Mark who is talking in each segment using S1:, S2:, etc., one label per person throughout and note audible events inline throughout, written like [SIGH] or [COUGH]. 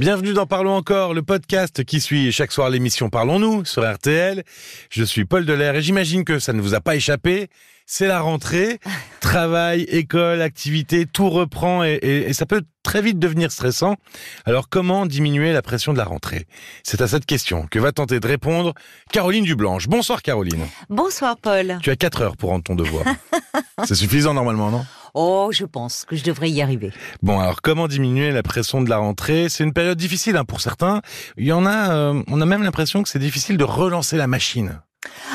S1: Bienvenue dans Parlons encore, le podcast qui suit chaque soir l'émission Parlons-nous sur RTL. Je suis Paul Delair et j'imagine que ça ne vous a pas échappé. C'est la rentrée, [LAUGHS] travail, école, activité, tout reprend et, et, et, ça peut très vite devenir stressant. Alors comment diminuer la pression de la rentrée? C'est à cette question que va tenter de répondre Caroline Dublanche. Bonsoir Caroline.
S2: Bonsoir Paul.
S1: Tu as 4 heures pour rendre ton devoir. [LAUGHS] C'est suffisant normalement, non?
S2: Oh, je pense que je devrais y arriver.
S1: Bon, alors comment diminuer la pression de la rentrée? C'est une période difficile hein, pour certains. Il y en a, euh, on a même l'impression que c'est difficile de relancer la machine.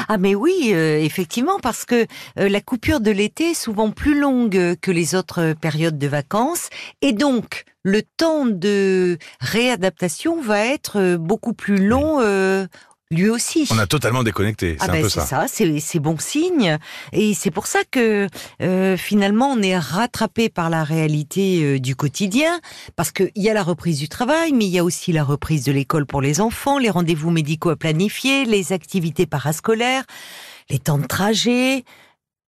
S2: Ah mais oui, euh, effectivement, parce que euh, la coupure de l'été est souvent plus longue que les autres périodes de vacances, et donc le temps de réadaptation va être beaucoup plus long euh, lui aussi.
S1: On a totalement déconnecté, c'est
S2: ah
S1: un
S2: ben
S1: peu
S2: c'est
S1: ça.
S2: ça, c'est c'est bon signe. Et c'est pour ça que euh, finalement on est rattrapé par la réalité euh, du quotidien, parce qu'il y a la reprise du travail, mais il y a aussi la reprise de l'école pour les enfants, les rendez-vous médicaux à planifier, les activités parascolaires, les temps de trajet.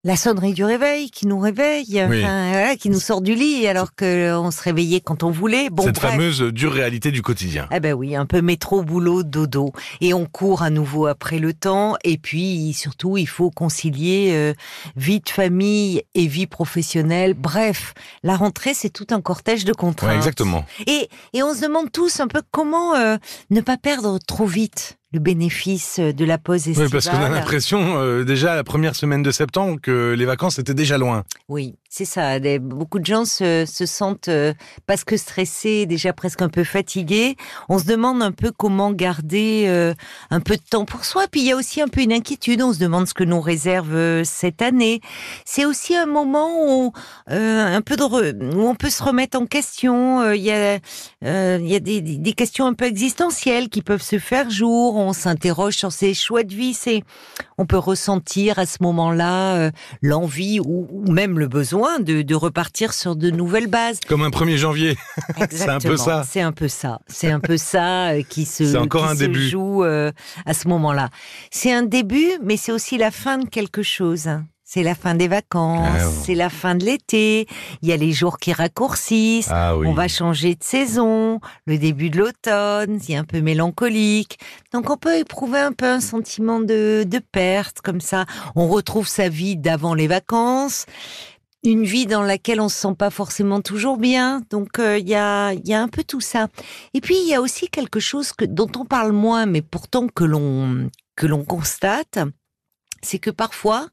S2: La sonnerie du réveil qui nous réveille,
S1: Oui.
S2: enfin, voilà, qui nous sort du lit alors qu'on se réveillait quand on voulait. Bon,
S1: Cette
S2: bref.
S1: fameuse dure réalité du quotidien.
S2: Eh ben oui, un peu métro, boulot, dodo. Et on court à nouveau après le temps. Et puis, surtout, il faut concilier euh, vie de famille et vie professionnelle. Bref, la rentrée, c'est tout un cortège de contraintes.
S1: Ouais, exactement.
S2: Et, et on se demande tous un peu comment euh, ne pas perdre trop vite le bénéfice de la pause estivale.
S1: Oui, parce qu'on a l'impression euh, déjà la première semaine de septembre que les vacances étaient déjà loin.
S2: Oui, c'est ça. Beaucoup de gens se, se sentent euh, parce que stressés, déjà presque un peu fatigués. On se demande un peu comment garder euh, un peu de temps pour soi. Puis il y a aussi un peu une inquiétude. On se demande ce que nous réserve euh, cette année. C'est aussi un moment où euh, un peu de re- où on peut se remettre en question. Il y a il y a des- des questions un peu existentielles qui peuvent se faire jour. On s'interroge sur ses choix de vie. C'est on peut ressentir à ce moment-là euh, l'envie ou, ou même le besoin de, de repartir sur de nouvelles bases.
S1: Comme un 1er janvier. [LAUGHS] C'est un peu ça.
S2: C'est un peu ça. C'est un peu ça euh, qui se,
S1: C'est encore
S2: qui
S1: un
S2: se
S1: début.
S2: joue euh, à ce moment-là. C'est un début, mais c'est aussi la fin de quelque chose. C'est la fin des vacances,
S1: Ah
S2: c'est la fin de l'été. Il y a les jours qui raccourcissent.
S1: Ah oui.
S2: On va changer de saison, le début de l'automne, c'est un peu mélancolique. Donc on peut éprouver un peu un sentiment de, de perte comme ça. On retrouve sa vie d'avant les vacances, une vie dans laquelle on se sent pas forcément toujours bien. Donc euh, il y a il y a un peu tout ça. Et puis il y a aussi quelque chose que dont on parle moins, mais pourtant que l'on que l'on constate. C'est que parfois,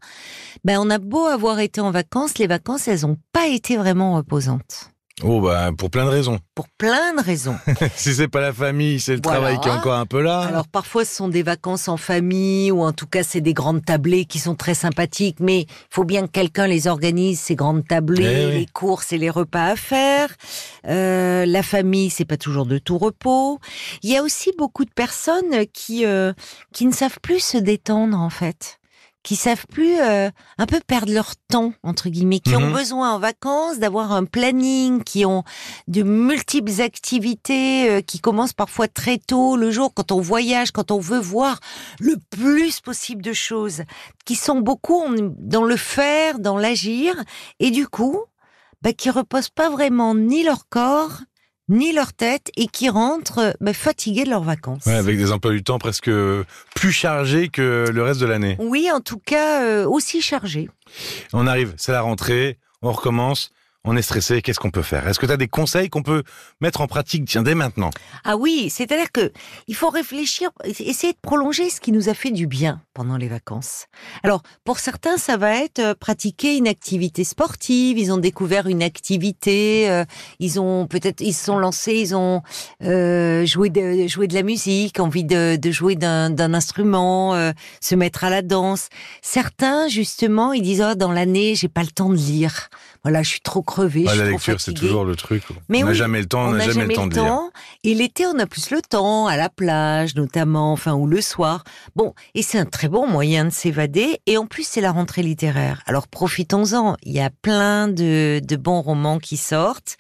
S2: ben on a beau avoir été en vacances, les vacances elles ont pas été vraiment reposantes.
S1: Oh bah pour plein de raisons.
S2: Pour plein de raisons. [LAUGHS]
S1: si c'est pas la famille, c'est le
S2: Voilà.
S1: travail qui est encore un peu là.
S2: Alors parfois ce sont des vacances en famille ou en tout cas c'est des grandes tablées qui sont très sympathiques, mais il faut bien que quelqu'un les organise ces grandes tablées,
S1: Eh oui.
S2: les courses et les repas à faire. Euh, la famille c'est pas toujours de tout repos. Il y a aussi beaucoup de personnes qui euh, qui ne savent plus se détendre en fait qui savent plus euh, un peu perdre leur temps entre guillemets, qui ont
S1: Mhm.
S2: besoin en vacances d'avoir un planning, qui ont de multiples activités euh, qui commencent parfois très tôt le jour quand on voyage, quand on veut voir le plus possible de choses, qui sont beaucoup dans le faire, dans l'agir, et du coup, bah, qui reposent pas vraiment ni leur corps ni leur tête et qui rentrent euh, bah, fatigués de leurs vacances.
S1: Ouais, avec des emplois du temps presque plus chargés que le reste de l'année.
S2: Oui, en tout cas, euh, aussi chargés.
S1: On arrive, c'est la rentrée, on recommence, on est stressé, qu'est-ce qu'on peut faire? Est-ce que tu as des conseils qu'on peut mettre en pratique dès maintenant?
S2: Ah oui, c'est-à-dire que il faut réfléchir, essayer de prolonger ce qui nous a fait du bien pendant les vacances. Alors, pour certains, ça va être euh, pratiquer une activité sportive. Ils ont découvert une activité, euh, ils ont peut-être, ils se sont lancés, ils ont euh, joué de de la musique, envie de, jouer d'un instrument, se mettre à la danse. Certains, justement, ils disent oh, dans l'année, j'ai pas le temps de lire. Voilà, je suis trop crevée, je
S1: La lecture, c'est toujours le truc.
S2: Mais
S1: on n'a
S2: oui,
S1: jamais le temps, on n'a
S2: n'a
S1: jamais, le temps de lire.
S2: Et l'été, on a plus le temps, à la plage notamment, enfin, ou le soir. Bon, et c'est un très bon moyen de s'évader. Et en plus, c'est la rentrée littéraire. Alors profitons-en. Il y a plein de, de bons romans qui sortent.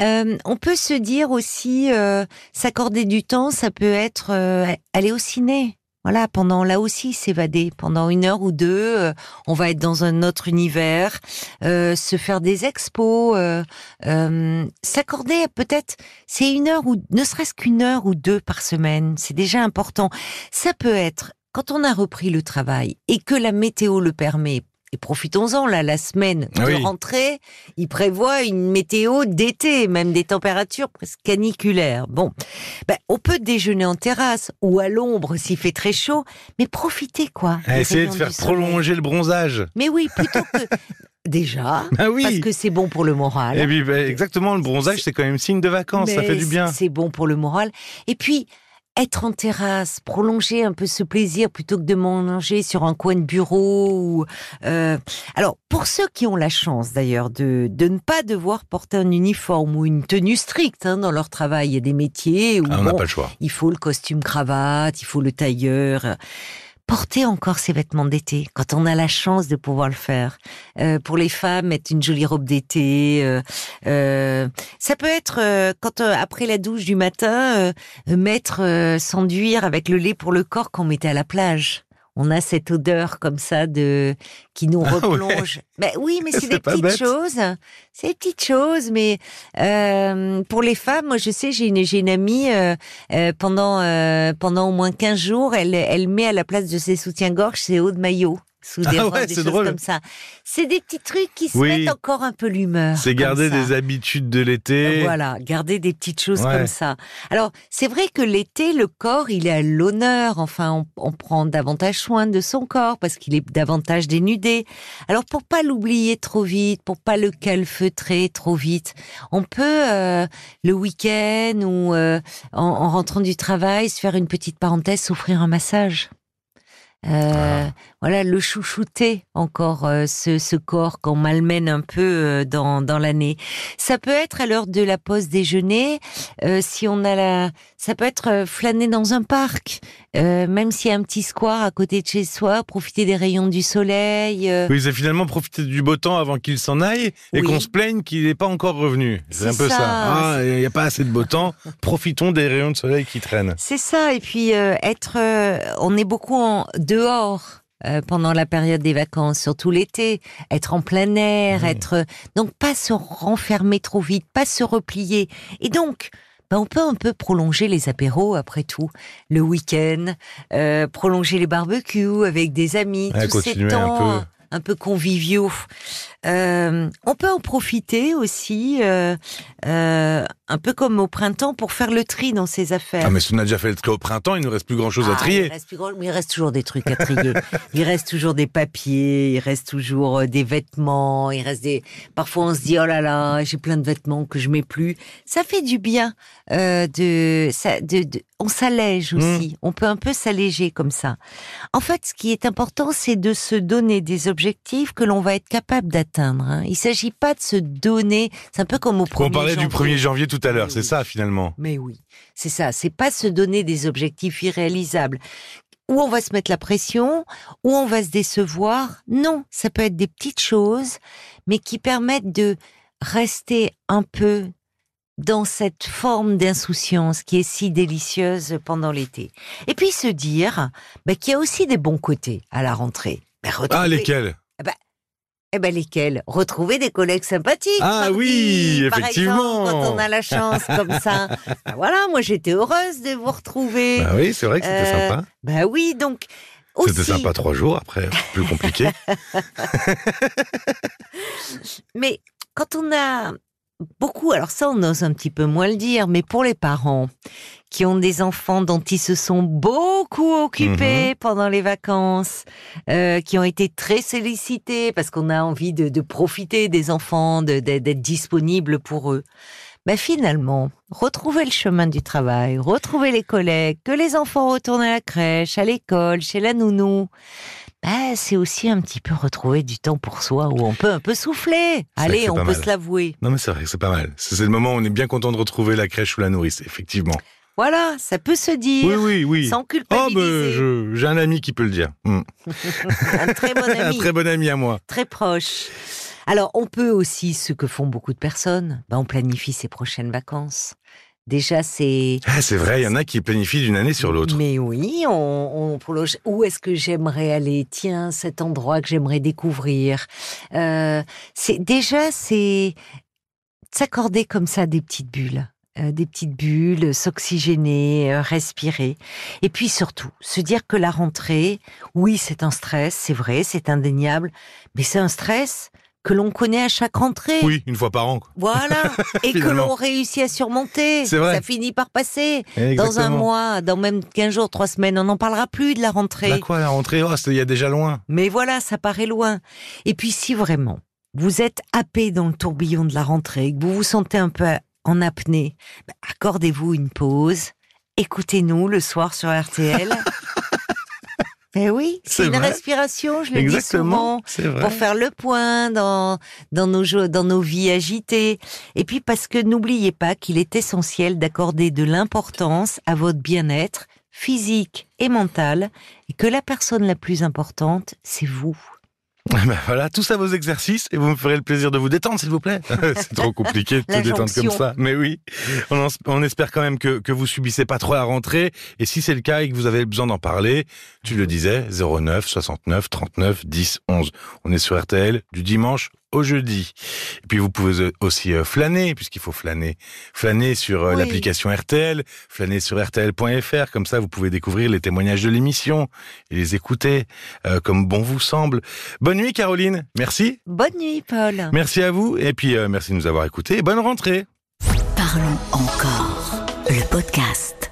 S2: Euh, on peut se dire aussi, euh, s'accorder du temps, ça peut être euh, aller au ciné. Voilà, pendant là aussi s'évader pendant une heure ou deux, euh, on va être dans un autre univers, euh, se faire des expos, euh, euh, s'accorder peut-être, c'est une heure ou ne serait-ce qu'une heure ou deux par semaine, c'est déjà important. Ça peut être quand on a repris le travail et que la météo le permet. Et profitons-en, là, la semaine de
S1: oui.
S2: rentrée, il prévoit une météo d'été, même des températures presque caniculaires. Bon, ben, on peut déjeuner en terrasse ou à l'ombre s'il fait très chaud, mais profitez quoi.
S1: À
S2: des
S1: essayer de faire prolonger le bronzage.
S2: Mais oui, plutôt que [LAUGHS] déjà,
S1: Ah oui.
S2: parce que c'est bon pour le moral.
S1: Et puis, bah, exactement, le bronzage, c'est quand même signe de vacances, ça fait du bien.
S2: C'est bon pour le moral. Et puis, être en terrasse, prolonger un peu ce plaisir plutôt que de manger sur un coin de bureau. Ou, euh, Alors, pour ceux qui ont la chance d'ailleurs de, de ne pas devoir porter un uniforme ou une tenue stricte hein, dans leur travail, il y a des métiers où
S1: Ah, on n'a
S2: bon,
S1: pas le choix.
S2: il faut le costume cravate, il faut le tailleur. Porter encore ses vêtements d'été quand on a la chance de pouvoir le faire. Euh, pour les femmes, mettre une jolie robe d'été. euh, euh, ça peut être euh, quand euh, après la douche du matin, euh, mettre s'enduire avec le lait pour le corps qu'on mettait à la plage. On a cette odeur comme ça de qui nous
S1: Ah ouais.
S2: replonge. Ben oui, mais [LAUGHS] c'est des petites
S1: bête.
S2: choses. C'est des petites choses, mais euh, pour les femmes, moi je sais, j'ai une, j'ai une amie euh, euh, pendant pendant au moins 15 jours, elle elle met à la place de ses soutiens-gorge ses hauts de maillot sous des
S1: Ah
S2: robes,
S1: ouais,
S2: des
S1: c'est
S2: choses
S1: drôle.
S2: comme ça. C'est des petits trucs qui se
S1: Oui.
S2: mettent encore un peu l'humeur.
S1: C'est garder des habitudes de l'été.
S2: Voilà, garder des petites choses
S1: Ouais.
S2: comme ça. Alors, c'est vrai que l'été, le corps, il est à l'honneur. Enfin, on, on prend davantage soin de son corps parce qu'il est davantage dénudé. Alors, pour pas l'oublier trop vite, pour pas le calfeutrer trop vite, on peut euh, le week-end ou euh, en, en rentrant du travail se faire une petite parenthèse, s'offrir un massage. Euh,
S1: Ah.
S2: Voilà, le chouchouter encore euh, ce, ce corps qu'on malmène un peu euh, dans, dans l'année. Ça peut être à l'heure de la pause déjeuner, si on a la, ça peut être flâner dans un parc, même s'il y a un petit square à côté de chez soi, profiter des rayons du soleil.
S1: Oui, c'est finalement profiter du beau temps avant qu'il s'en aille et
S2: Oui.
S1: qu'on se plaigne qu'il n'est pas encore revenu. C'est un peu ça.
S2: ça.
S1: Ah, il n'y a pas assez de beau temps. Profitons des rayons de soleil qui traînent.
S2: C'est ça, et puis être, on est beaucoup en dehors. euh, pendant la période des vacances, surtout l'été, être en plein air, être donc pas se renfermer trop vite, pas se replier. Et donc, ben, on peut un peu prolonger les apéros après tout, le week-end, euh, prolonger les barbecues avec des amis,
S1: Ouais,
S2: tous ces
S1: un peu.
S2: Un peu conviviaux. Euh, on peut en profiter aussi, euh, euh, un peu comme au printemps, pour faire le tri dans ses affaires.
S1: Ah, mais si on a déjà fait le tri au printemps, il ne nous reste plus grand chose à
S2: Ah, Il
S1: trier.
S2: reste, plus grand- mais il reste toujours des trucs à trier. [LAUGHS] il reste toujours des papiers, il reste toujours des vêtements, il reste des. Parfois on se dit oh là là, j'ai plein de vêtements que je mets plus. Ça fait du bien de, ça, de, de- on s'allège aussi. On peut un peu s'alléger comme ça. En fait, ce qui est important, c'est de se donner des objectifs que l'on va être capable d'atteindre. hein. Il s'agit pas de se donner. C'est un peu comme au premier.
S1: On parlait du
S2: janvier.
S1: 1er janvier tout à l'heure, c'est
S2: oui.
S1: ça finalement.
S2: Mais oui, c'est ça. C'est pas se donner des objectifs irréalisables. Où on va se mettre la pression, où on va se décevoir. Non, ça peut être des petites choses, mais qui permettent de rester un peu dans cette forme d'insouciance qui est si délicieuse pendant l'été. Et puis se dire bah, qu'il y a aussi des bons côtés à la rentrée. Bah,
S1: Ah, lesquels?
S2: Eh ben lesquels? Retrouver des collègues sympathiques.
S1: Ah oui,
S2: par
S1: effectivement.
S2: exemple, quand on a la chance comme ça. [LAUGHS] Ben voilà, moi j'étais heureuse de vous retrouver.
S1: Bah oui, c'est vrai que c'était
S2: Euh,
S1: sympa.
S2: Ben oui, donc aussi.
S1: C'était sympa trois jours, après, plus compliqué. [LAUGHS]
S2: Mais quand on a beaucoup, alors ça on ose un petit peu moins le dire, mais pour les parents qui ont des enfants dont ils se sont beaucoup
S1: Mhm.
S2: occupés pendant les vacances, euh, qui ont été très sollicités parce qu'on a envie de, de profiter des enfants, de- de- d'être disponible pour eux. Ben finalement, retrouver le chemin du travail, retrouver les collègues, que les enfants retournent à la crèche, à l'école, chez la nounou, ben, c'est aussi un petit peu retrouver du temps pour soi où on peut un peu souffler. Allez, on peut
S1: mal.
S2: se l'avouer.
S1: Non, mais c'est vrai que c'est pas mal. C'est le moment où on est bien content de retrouver la crèche ou la nourrice, effectivement.
S2: Voilà, ça peut se dire
S1: Oui, oui, oui.
S2: sans
S1: Oh,
S2: culpabiliser.
S1: ben, je- j'ai un ami qui peut le dire. Hmm. [LAUGHS]
S2: Un très bon [LAUGHS]
S1: Un
S2: ami,
S1: très bon ami à moi.
S2: très proche. Alors, on peut aussi, ce que font beaucoup de personnes, ben, on planifie ses prochaines vacances. Déjà, c'est.
S1: Ah, c'est vrai, il y en a qui planifient d'une année sur l'autre.
S2: Mais oui, on, on prolonge. Où est-ce que j'aimerais aller? Tiens, cet endroit que j'aimerais découvrir. Euh, c'est déjà, c'est s'accorder comme ça des petites bulles. Euh, des petites bulles, s'oxygéner, euh, respirer. Et puis surtout, se dire que la rentrée, oui, c'est un stress, c'est vrai, c'est indéniable, mais c'est un stress que l'on connaît à chaque rentrée.
S1: Oui, une fois par an. quoi.
S2: Voilà. [LAUGHS] Et que l'on réussit à surmonter.
S1: C'est vrai.
S2: Ça finit par passer. Dans un mois, dans même 15 jours, 3 semaines, on n'en parlera plus de la rentrée.
S1: Bah quoi, la rentrée, oh, il y a déjà loin.
S2: Mais voilà, ça paraît loin. Et puis si vraiment vous êtes happé dans le tourbillon de la rentrée, que vous vous sentez un peu en apnée, bah, accordez-vous une pause, écoutez-nous le soir sur RTL. [LAUGHS] Mais oui,
S1: C'est
S2: une
S1: vrai.
S2: respiration, je le dis souvent
S1: vrai.
S2: pour faire le point dans, dans, nos, dans nos vies agitées. Et puis parce que n'oubliez pas qu'il est essentiel d'accorder de l'importance à votre bien-être physique et mental, et que la personne la plus importante, c'est vous. [LAUGHS]
S1: Ben voilà, tout ça vos exercices et vous me ferez le plaisir de vous détendre, s'il vous plaît. [LAUGHS] c'est trop compliqué de se détendre comme ça. Mais oui, on, en- on espère quand même que, que vous subissez pas trop la rentrée. Et si c'est le cas et que vous avez besoin d'en parler, tu le disais, 09 69 39 10 11. On est sur RTL du dimanche au jeudi. Et puis vous pouvez aussi euh, flâner, puisqu'il faut flâner. Flâner sur euh,
S2: Oui.
S1: l'application RTL, flâner sur RTL.fr, comme ça vous pouvez découvrir les témoignages de l'émission et les écouter euh, comme bon vous semble. Bonne nuit Caroline, merci.
S2: Bonne nuit, Paul.
S1: Merci à vous et puis euh, merci de nous avoir écoutés et bonne rentrée.
S3: Parlons encore. Le podcast.